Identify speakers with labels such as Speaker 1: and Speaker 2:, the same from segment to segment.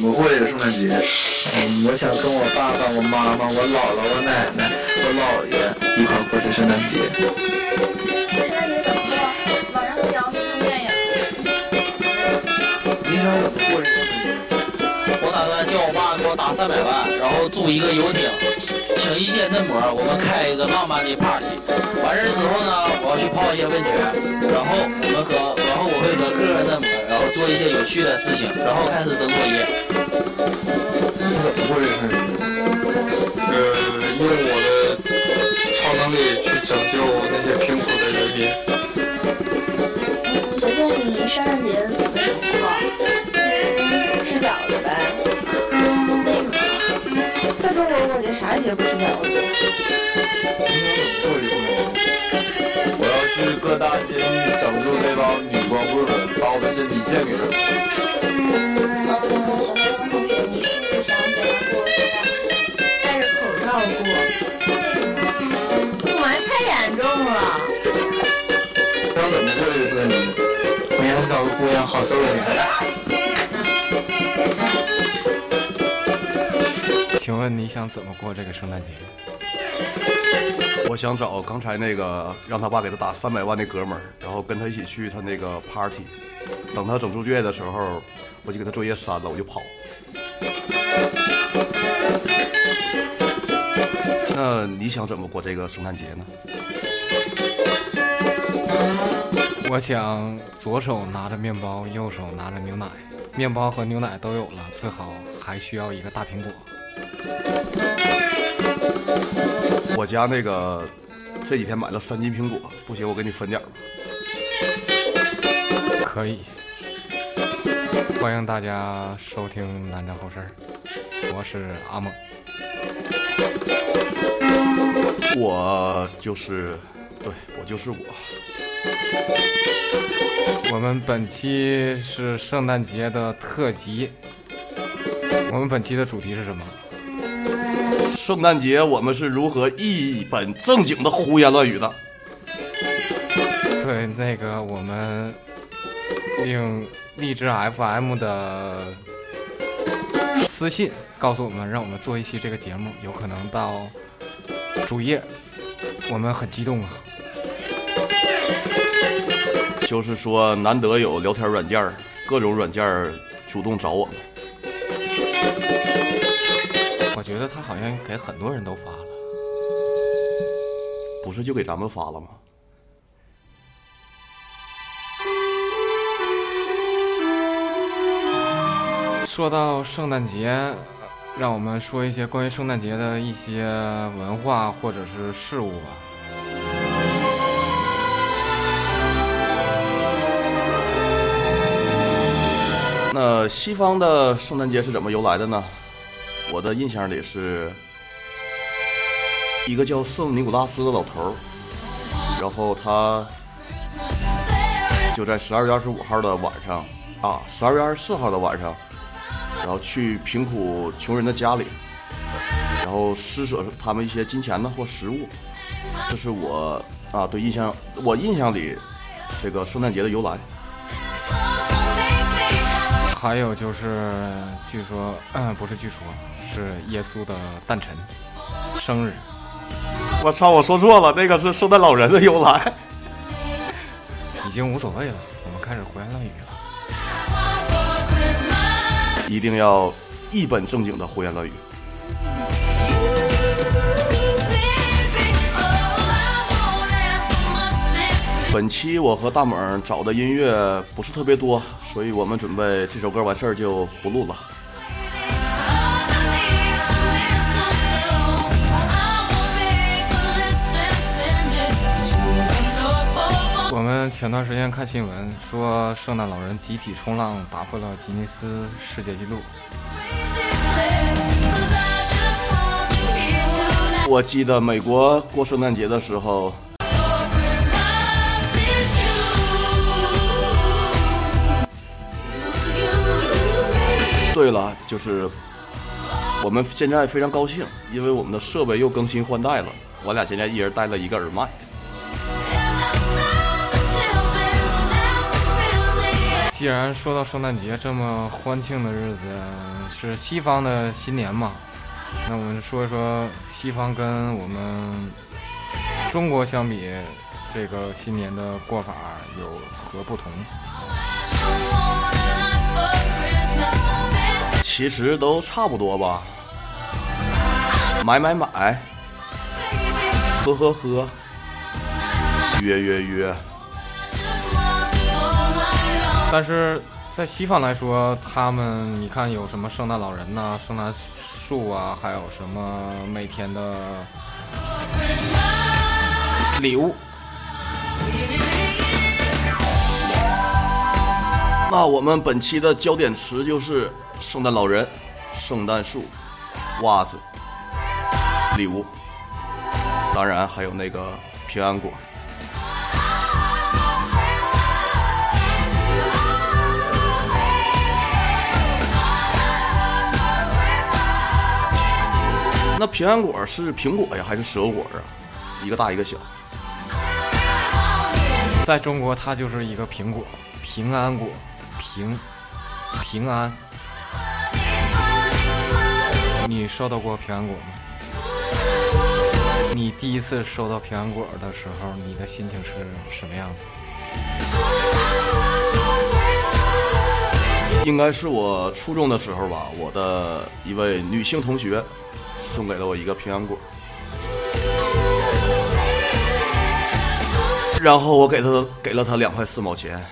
Speaker 1: 怎么过这个圣诞节？
Speaker 2: 嗯，我想跟我爸爸、我妈妈、我姥姥、我奶奶、我姥爷一块过这圣诞节。
Speaker 3: 圣诞节怎么过？晚上看电影。
Speaker 1: 你想怎么过这圣诞节？
Speaker 4: 我打算叫我爸给我打三百万，然后租一个游艇，请一些嫩模，我们开一个浪漫的 party。完事之后呢，我要去泡一些温泉，然后我们和，然后我会和各个嫩模，然后做一些有趣的事情，然后开始整作业。
Speaker 1: 你怎么过这个圣诞节？
Speaker 5: 呃，用我的超能力去拯救那些贫苦的人民。
Speaker 3: 嗯，学学你圣诞节准备怎么过？
Speaker 6: 嗯，吃饺子呗。
Speaker 3: 嗯为什么？
Speaker 6: 在中国，我觉啥节不吃饺子？
Speaker 1: 你想怎么过这个圣诞节？
Speaker 5: 我要去各大监狱拯救那帮女光棍们，把我的身体献给他们。
Speaker 2: 姑娘好受点。
Speaker 7: 请问你想怎么过这个圣诞节？
Speaker 8: 我想找刚才那个让他爸给他打三百万的哥们儿，然后跟他一起去他那个 party。等他整作业的时候，我就给他作业删了，我就跑。那你想怎么过这个圣诞节呢？
Speaker 7: 我想左手拿着面包，右手拿着牛奶，面包和牛奶都有了，最好还需要一个大苹果。
Speaker 8: 我家那个这几天买了三斤苹果，不行我给你分点儿吧。
Speaker 7: 可以。欢迎大家收听《南站后事儿》，我是阿猛。
Speaker 8: 我就是，对我就是我。
Speaker 7: 我们本期是圣诞节的特辑。我们本期的主题是什么？
Speaker 8: 圣诞节我们是如何一本正经的胡言乱语的？
Speaker 7: 对，那个我们令荔枝 FM 的私信告诉我们，让我们做一期这个节目，有可能到主页，我们很激动啊。
Speaker 8: 就是说，难得有聊天软件儿，各种软件儿主动找我们。
Speaker 7: 我觉得他好像给很多人都发了。
Speaker 8: 不是就给咱们发了吗？
Speaker 7: 说到圣诞节，让我们说一些关于圣诞节的一些文化或者是事物吧。
Speaker 8: 那西方的圣诞节是怎么由来的呢？我的印象里是一个叫圣尼古拉斯的老头儿，然后他就在十二月二十五号的晚上啊，十二月二十四号的晚上，然后去贫苦穷人的家里，然后施舍他们一些金钱呢或食物。这是我啊对印象，我印象里这个圣诞节的由来。
Speaker 7: 还有就是，据说，嗯，不是据说，是耶稣的诞辰，生日。
Speaker 8: 我操！我说错了，那个是圣诞老人的由来。
Speaker 7: 已经无所谓了，我们开始胡言乱语了。
Speaker 8: 一定要一本正经的胡言乱语。本期我和大猛找的音乐不是特别多，所以我们准备这首歌完事儿就不录了。
Speaker 7: 我们前段时间看新闻说，圣诞老人集体冲浪打破了吉尼斯世界纪录。
Speaker 8: 我记得美国过圣诞节的时候，对了，就是我们现在非常高兴，因为我们的设备又更新换代了。我俩现在一人带了一个耳麦。
Speaker 7: 既然说到圣诞节这么欢庆的日子，是西方的新年嘛，那我们就说一说西方跟我们中国相比，这个新年的过法有何不同？
Speaker 8: 其实都差不多吧，买买买，喝喝喝，约约约。
Speaker 7: 但是在西方来说，他们你看有什么圣诞老人呐、圣诞树啊，还有什么每天的礼物。
Speaker 8: 那我们本期的焦点词就是圣诞老人、圣诞树、袜子、礼物，当然还有那个平安果。那平安果是苹果呀，还是蛇果啊？一个大一个小。
Speaker 7: 在中国，它就是一个苹果，平安果，平平安。你收到过平安果吗？你第一次收到平安果的时候，你的心情是什么样的？
Speaker 8: 应该是我初中的时候吧，我的一位女性同学送给了我一个平安果，然后我给她给了她两块四毛钱。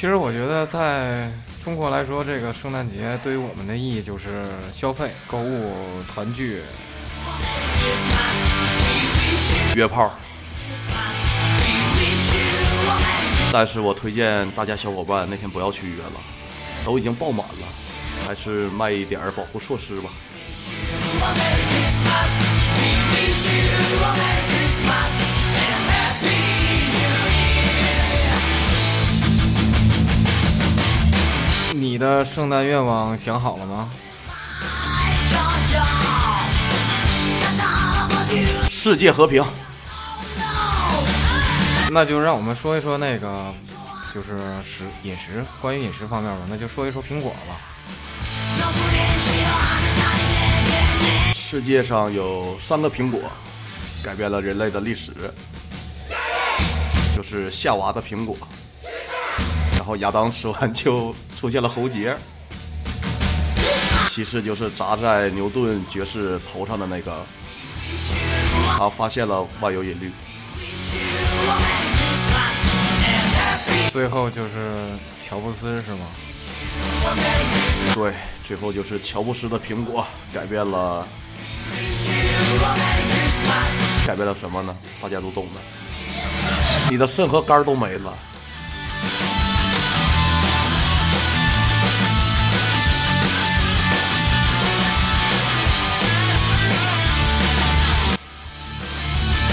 Speaker 7: 其实我觉得，在中国来说，这个圣诞节对于我们的意义就是消费、购物、团聚。
Speaker 8: 约炮。但是我推荐大家小伙伴那天不要去约了，都已经爆满了，还是卖一点保护措施吧。
Speaker 7: 你的圣诞愿望想好了吗？
Speaker 8: 世界和平，
Speaker 7: 那就让我们说一说那个，就是食饮食，关于饮食方面吧，那就说一说苹果吧。
Speaker 8: 世界上有三个苹果，改变了人类的历史，就是夏娃的苹果，然后亚当吃完就出现了喉结，其实就是砸在牛顿爵士头上的那个，他发现了万有引力，
Speaker 7: 最后就是乔布斯是吗？
Speaker 8: 对，最后就是乔布斯的苹果改变了，改变了什么呢？大家都懂的，你的肾和肝都没了。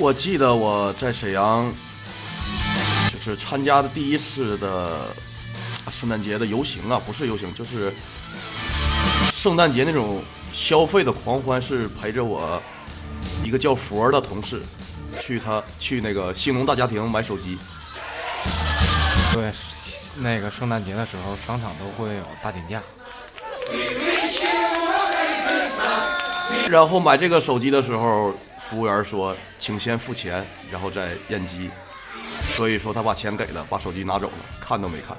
Speaker 8: 我记得我在沈阳，就是参加的第一次的圣诞节的游行啊，不是游行，就是圣诞节那种消费的狂欢，是陪着我一个叫佛的同事去他去那个兴隆大家庭买手机。
Speaker 7: 对，那个圣诞节的时候，商场都会有大减价。
Speaker 8: 然后买这个手机的时候，服务员说：“请先付钱，然后再验机。”所以说他把钱给了，把手机拿走了，看都没看。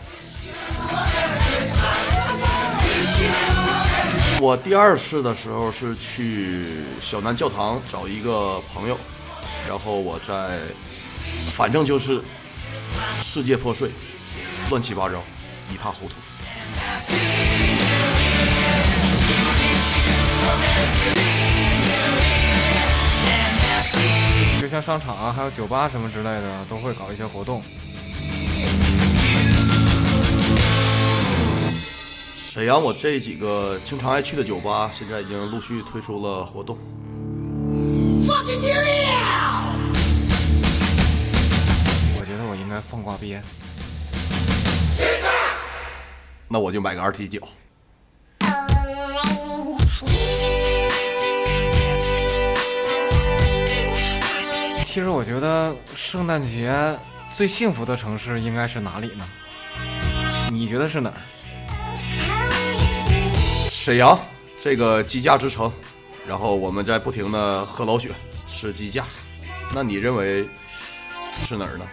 Speaker 8: 我第二次的时候是去小南教堂找一个朋友，然后我在，反正就是世界破碎，乱七八糟，一塌糊涂。
Speaker 7: 就像商场啊，还有酒吧什么之类的，都会搞一些活动。
Speaker 8: 沈阳我这几个经常爱去的酒吧，现在已经陆续推出了活动。
Speaker 7: 我觉得我应该放挂鞭。
Speaker 8: 那我就买个二踢
Speaker 7: 其实我觉得圣诞节最幸福的城市应该是哪里呢？你觉得是哪儿？
Speaker 8: 沈阳这个鸡架之城，然后我们在不停的喝老雪，吃鸡架。那你认为是哪儿呢？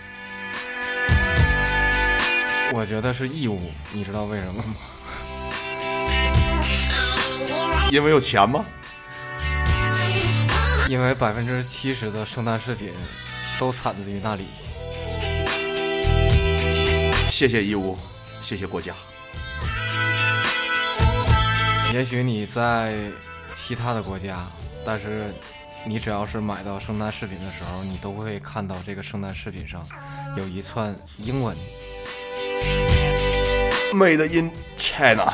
Speaker 7: 我觉得是义乌，你知道为什么吗？
Speaker 8: 因为有钱吗？
Speaker 7: 因为百分之七十的圣诞饰品都产自于那里。
Speaker 8: 谢谢义乌，谢谢国家。
Speaker 7: 也许你在其他的国家，但是你只要是买到圣诞饰品的时候，你都会看到这个圣诞饰品上有一串英文。
Speaker 8: Made in China。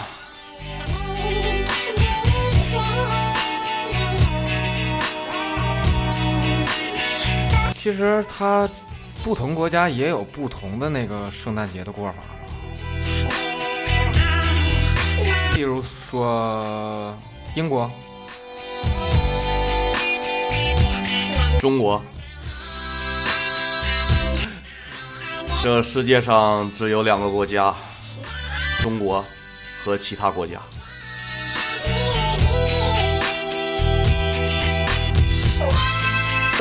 Speaker 7: 其实它不同国家也有不同的那个圣诞节的过法。例如说英国，
Speaker 8: 中国，这世界上只有两个国家，中国和其他国家。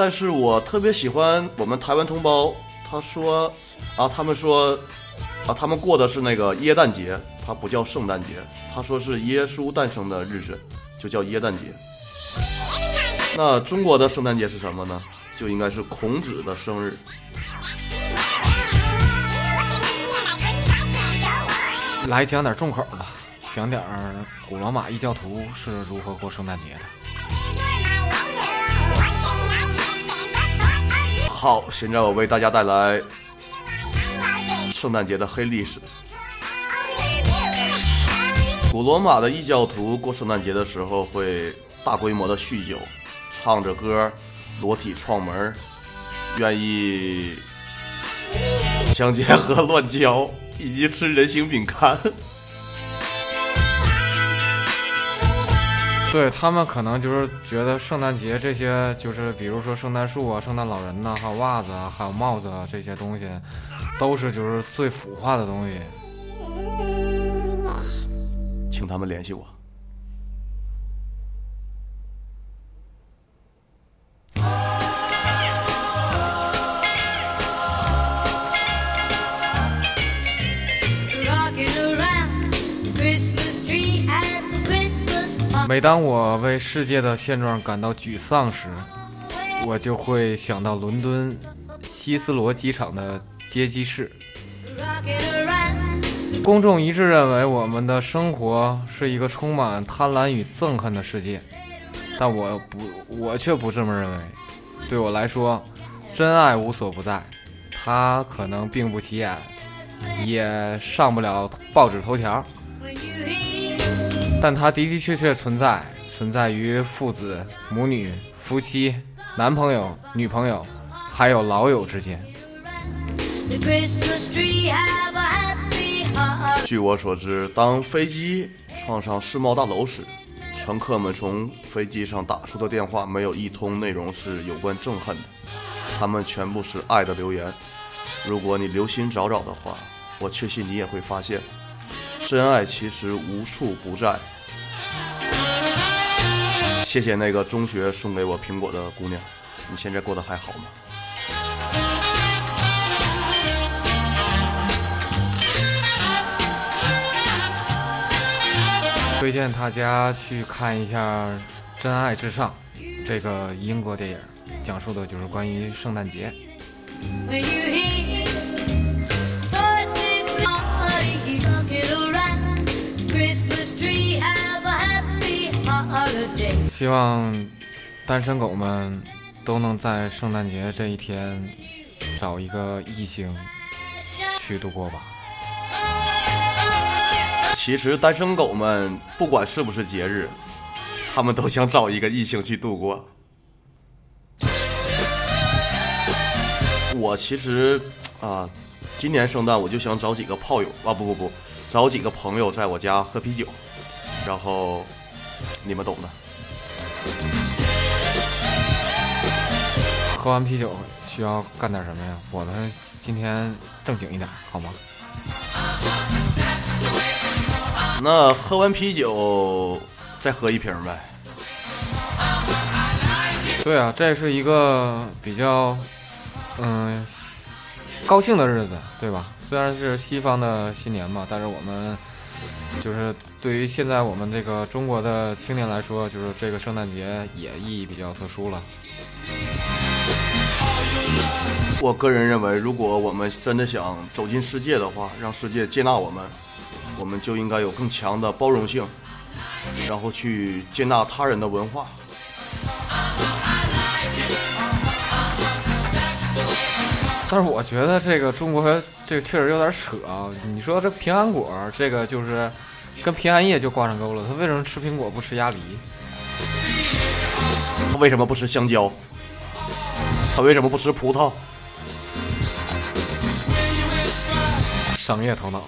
Speaker 8: 但是我特别喜欢我们台湾同胞，他说，啊，他们说，啊，他们过的是那个耶诞节，它不叫圣诞节，他说是耶稣诞生的日子，就叫耶诞节。那中国的圣诞节是什么呢？就应该是孔子的生日。
Speaker 7: 来讲点重口的，讲点儿古罗马异教徒是如何过圣诞节的。
Speaker 8: 好，现在我为大家带来圣诞节的黑历史。古罗马的异教徒过圣诞节的时候会大规模的酗酒，唱着歌，裸体撞门，愿意强奸和乱交，以及吃人形饼干。
Speaker 7: 对他们可能就是觉得圣诞节这些，就是比如说圣诞树啊、圣诞老人呐、还有袜子啊、还有帽子啊这些东西，都是就是最腐化的东西。
Speaker 8: 请他们联系我。
Speaker 7: 每当我为世界的现状感到沮丧时，我就会想到伦敦希斯罗机场的接机室。公众一致认为我们的生活是一个充满贪婪与憎恨的世界，但我不，我却不这么认为。对我来说，真爱无所不在，它可能并不起眼，也上不了报纸头条，但它的的确确存在，存在于父子、母女、夫妻、男朋友、女朋友，还有老友之间。
Speaker 8: 据我所知，当飞机撞上世贸大楼时，乘客们从飞机上打出的电话没有一通内容是有关憎恨的，他们全部是爱的留言。如果你留心找找的话，我确信你也会发现，真爱其实无处不在。谢谢那个中学送给我苹果的姑娘，你现在过得还好吗？
Speaker 7: 推荐大家去看一下《真爱至上》这个英国电影，讲述的就是关于圣诞节。希望单身狗们都能在圣诞节这一天找一个异性去度过吧。
Speaker 8: 其实单身狗们不管是不是节日，他们都想找一个异性去度过。我其实啊，今年圣诞我就想找几个炮友啊，不不不，找几个朋友在我家喝啤酒，然后你们懂的。
Speaker 7: 喝完啤酒需要干点什么呀？我们今天正经一点，好吗？
Speaker 8: 那喝完啤酒再喝一瓶呗。
Speaker 7: 对啊，这是一个比较嗯高兴的日子，对吧？虽然是西方的新年嘛，但是我们就是对于现在我们这个中国的青年来说，就是这个圣诞节也意义比较特殊了。
Speaker 8: 我个人认为，如果我们真的想走进世界的话，让世界接纳我们，我们就应该有更强的包容性，然后去接纳他人的文化。
Speaker 7: 但是我觉得这个中国这个确实有点扯啊！你说这平安果这个就是跟平安夜就挂上钩了，他为什么吃苹果不吃鸭梨？
Speaker 8: 他为什么不吃香蕉？他为什么不吃葡萄？
Speaker 7: 商业头脑。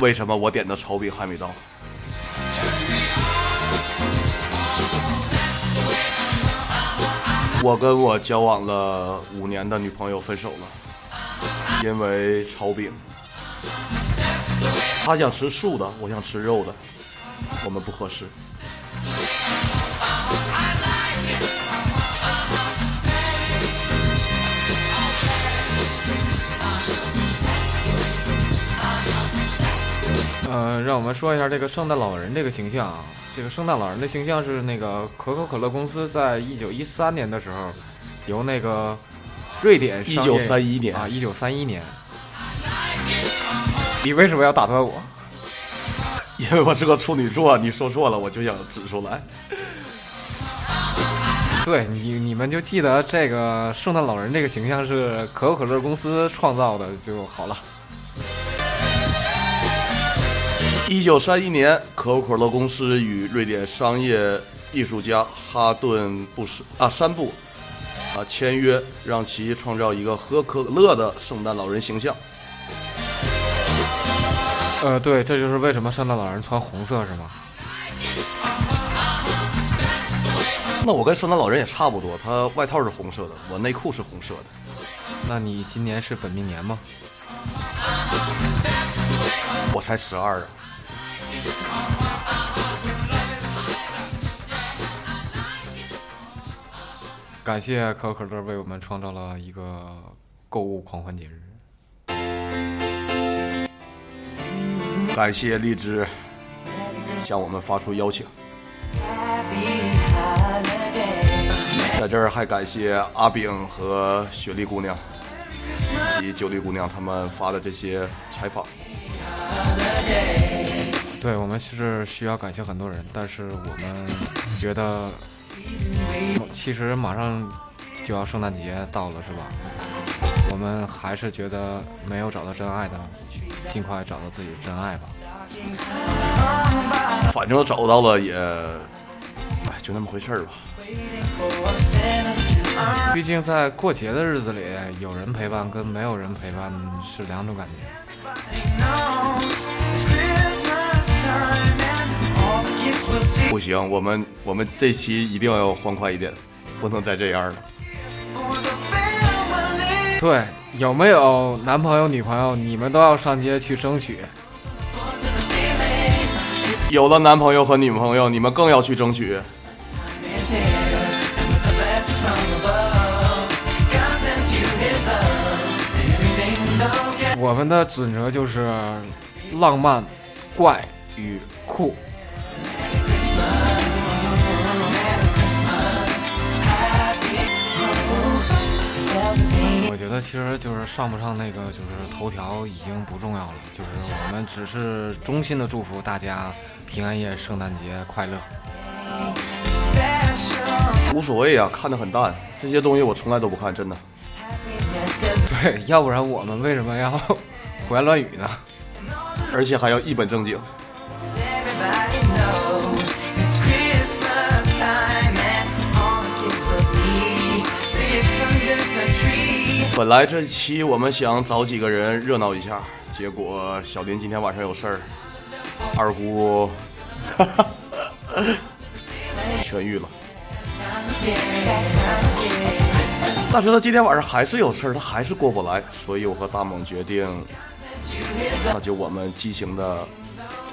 Speaker 8: 为什么我点的炒饼还没到？我跟我交往了五年的女朋友分手了，因为炒饼。她想吃素的，我想吃肉的，我们不合适。
Speaker 7: 呃，让我们说一下这个圣诞老人这个形象啊。这个圣诞老人的形象是那个可口可乐公司在一九一三年的时候，由那个瑞典商业
Speaker 8: 1931年
Speaker 7: 啊，一九三一年。你为什么要打断我？
Speaker 8: 因为我是个处女座，你说错了，我就想指出来。
Speaker 7: 对你，你们就记得这个圣诞老人这个形象是可口可乐公司创造的就好了。
Speaker 8: 一九三一年，可口可乐公司与瑞典商业艺术家哈顿布什啊山布啊签约，让其创造一个喝可乐的圣诞老人形象。
Speaker 7: 呃，对，这就是为什么圣诞老人穿红色是吗？
Speaker 8: 那我跟圣诞老人也差不多，他外套是红色的，我内裤是红色的。
Speaker 7: 那你今年是本命年吗？
Speaker 8: 我才十二啊！
Speaker 7: 感谢可口可乐为我们创造了一个购物狂欢节日。
Speaker 8: 感谢荔枝向我们发出邀请，在这儿还感谢阿炳和雪莉姑娘以及九莉姑娘他们发的这些采访。
Speaker 7: 对我们是需要感谢很多人，但是我们觉得，其实马上就要圣诞节到了，是吧？我们还是觉得没有找到真爱的，尽快找到自己的真爱吧。
Speaker 8: 反正找到了也，哎，就那么回事儿吧。
Speaker 7: 毕竟在过节的日子里，有人陪伴跟没有人陪伴是两种感觉。
Speaker 8: 不行，我们我们这期一定要欢快一点，不能再这样了。
Speaker 7: 对，有没有男朋友、女朋友，你们都要上街去争取。
Speaker 8: 有了男朋友和女朋友，你们更要去争取。
Speaker 7: 我们的准则就是浪漫、怪与酷。得其实就是上不上那个就是头条已经不重要了，就是我们只是衷心的祝福大家平安夜、圣诞节快乐。
Speaker 8: 无所谓啊，看得很淡，这些东西我从来都不看，真的。
Speaker 7: 对，要不然我们为什么要 胡言乱语呢？
Speaker 8: 而且还要一本正经。本来这期我们想找几个人热闹一下，结果小林今天晚上有事儿，二姑，哈哈痊愈了。但是他今天晚上还是有事儿，他还是过不来，所以我和大猛决定，那就我们激情的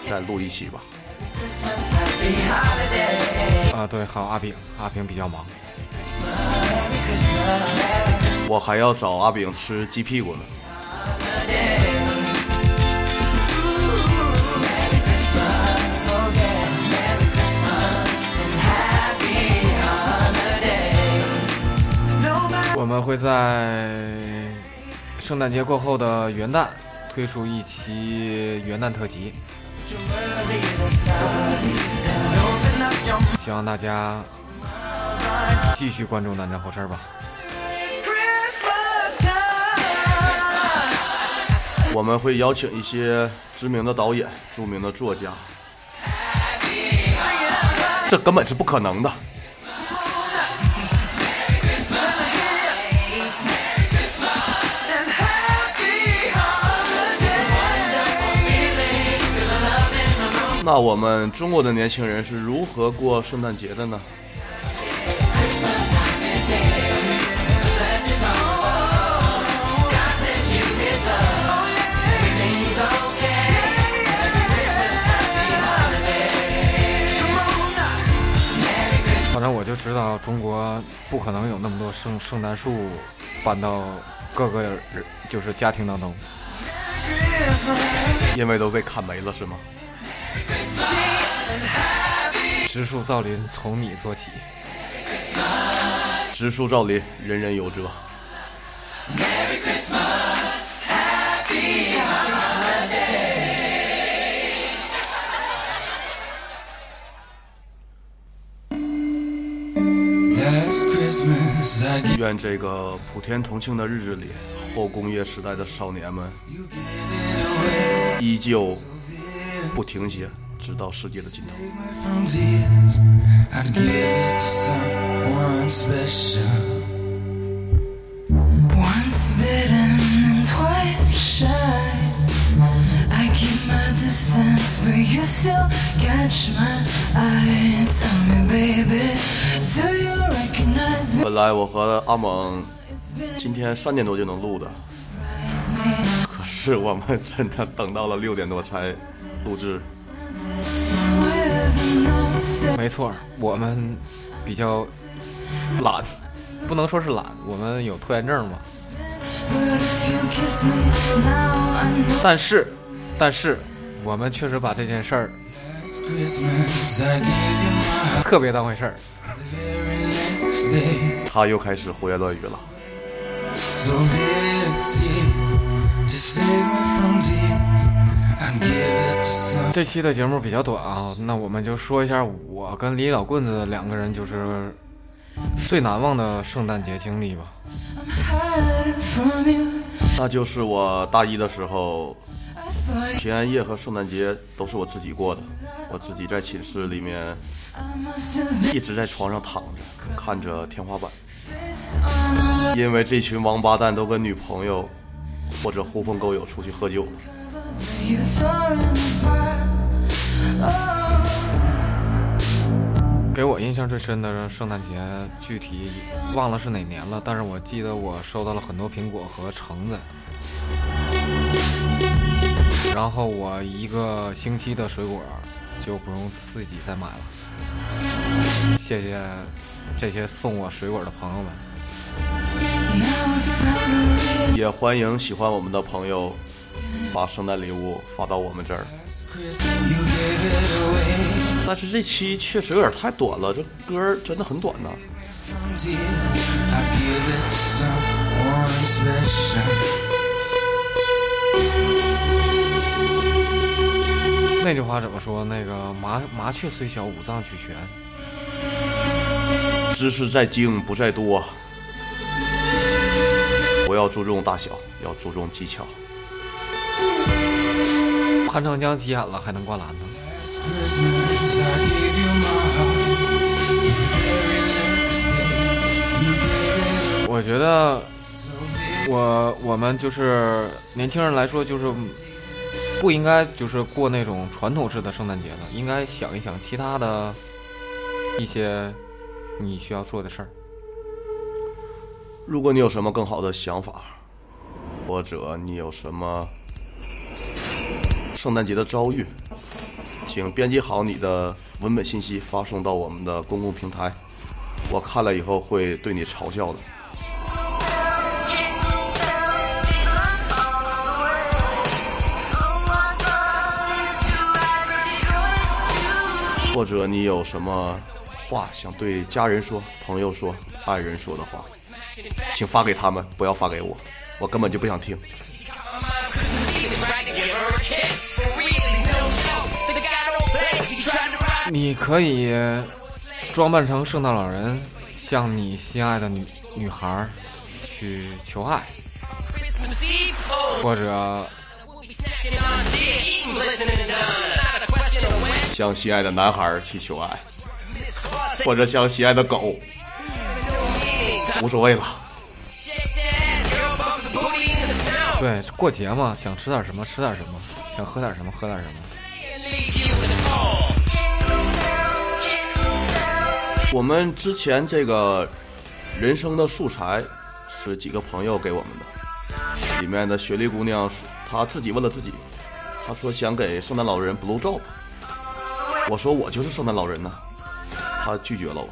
Speaker 8: 再录一期吧。
Speaker 7: 啊，对，还有阿炳，阿炳比较忙。
Speaker 8: 我还要找阿炳吃鸡屁股呢。
Speaker 7: 我们会在圣诞节过后的元旦推出一期元旦特辑，希望大家继续关注南站后事吧。
Speaker 8: 我们会邀请一些知名的导演、著名的作家，这根本是不可能的。那我们中国的年轻人是如何过圣诞节的呢？
Speaker 7: 就知道中国不可能有那么多圣圣诞树搬到各个人就是家庭当中。
Speaker 8: 因为都被砍没了是吗？
Speaker 7: 植树造林，从你做起。
Speaker 8: 植树造林，人人有责。愿这个普天同庆的日子里，后工业时代的少年们依旧不停歇，直到世界的尽头。本来我和阿猛今天三点多就能录的，可是我们真的等到了六点多才录制。
Speaker 7: 没错，我们比较懒，不能说是懒，我们有拖延症嘛。但是，但是。我们确实把这件事儿.特别当回事儿。
Speaker 9: Very next day.
Speaker 8: 他又开始胡言乱语了。
Speaker 9: So this year, to save me from tears, I'd give it to some.
Speaker 7: 这期的节目比较短啊，那我们就说一下我跟李老棍子两个人就是最难忘的圣诞节经历吧。
Speaker 8: 那就是我大一的时候平安夜和圣诞节都是我自己过的。我自己在寝室里面一直在床上躺着，看着天花板，因为这群王八蛋都跟女朋友或者狐朋狗友出去喝酒了。
Speaker 7: 给我印象最深的圣诞节，具体忘了是哪年了，但是我记得我收到了很多苹果和橙子，然后我一个星期的水果就不用自己再买了。谢谢这些送我水果的朋友们。
Speaker 8: 也欢迎喜欢我们的朋友把圣诞礼物发到我们这儿。但是这期确实有点太短了，这歌真的很短呐。
Speaker 7: 那句话怎么说？那个麻麻雀虽小，五脏俱全。
Speaker 8: 知识在精不在多，不要注重大小，要注重技巧。
Speaker 7: 潘长江急眼了，还能灌篮呢。我觉得我我们就是年轻人来说，就是不应该就是过那种传统式的圣诞节了，应该想一想其他的一些你需要做的事儿。
Speaker 8: 如果你有什么更好的想法，或者你有什么圣诞节的遭遇，请编辑好你的文本信息发送到我们的公共平台，我看了以后会对你嘲笑的。或者你有什么话想对家人说、朋友说、爱人说的话，请发给他们，不要发给我，我根本就不想听。
Speaker 7: 你可以装扮成圣诞老人，向你心爱的女女孩去求爱，或者
Speaker 8: 向心爱的男孩去求爱，或者向心爱的狗，无所谓了。
Speaker 7: 对过节嘛，想吃点什么吃点什么，想喝点什么喝点什么。
Speaker 8: 我们之前这个人生的素材是几个朋友给我们的，里面的雪莉姑娘是她自己问了自己，她说想给圣诞老人 blow job，我说我就是圣诞老人呢，他拒绝了我。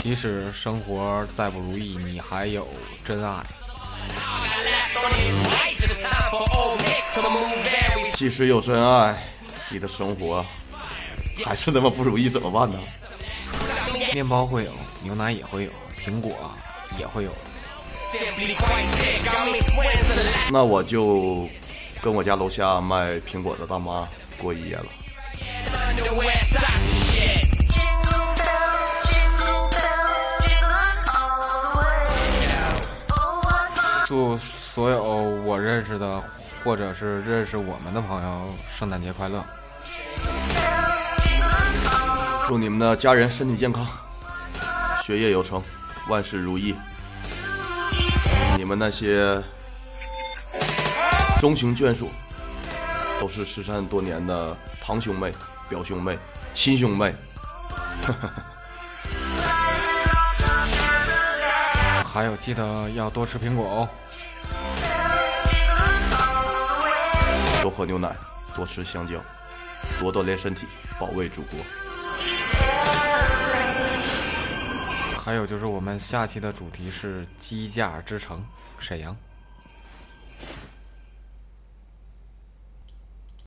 Speaker 7: 即使生活再不如意，你还有真爱。
Speaker 8: 即使有真爱，你的生活还是那么不如意，怎么办呢？
Speaker 7: 面包会有，牛奶也会有，苹果也会有的。
Speaker 8: 那我就跟我家楼下卖苹果的大妈过一夜了。
Speaker 7: 祝所有我认识的或者是认识我们的朋友圣诞节快乐！
Speaker 8: 祝你们的家人身体健康，学业有成，万事如意。你们那些钟情眷属，都是失散多年的堂兄妹、表兄妹、亲兄妹。
Speaker 7: 还有记得要多吃苹果哦。
Speaker 8: 多喝牛奶，多吃香蕉，多锻炼身体，保卫祖国。
Speaker 7: 还有就是我们下期的主题是机甲之城沈阳。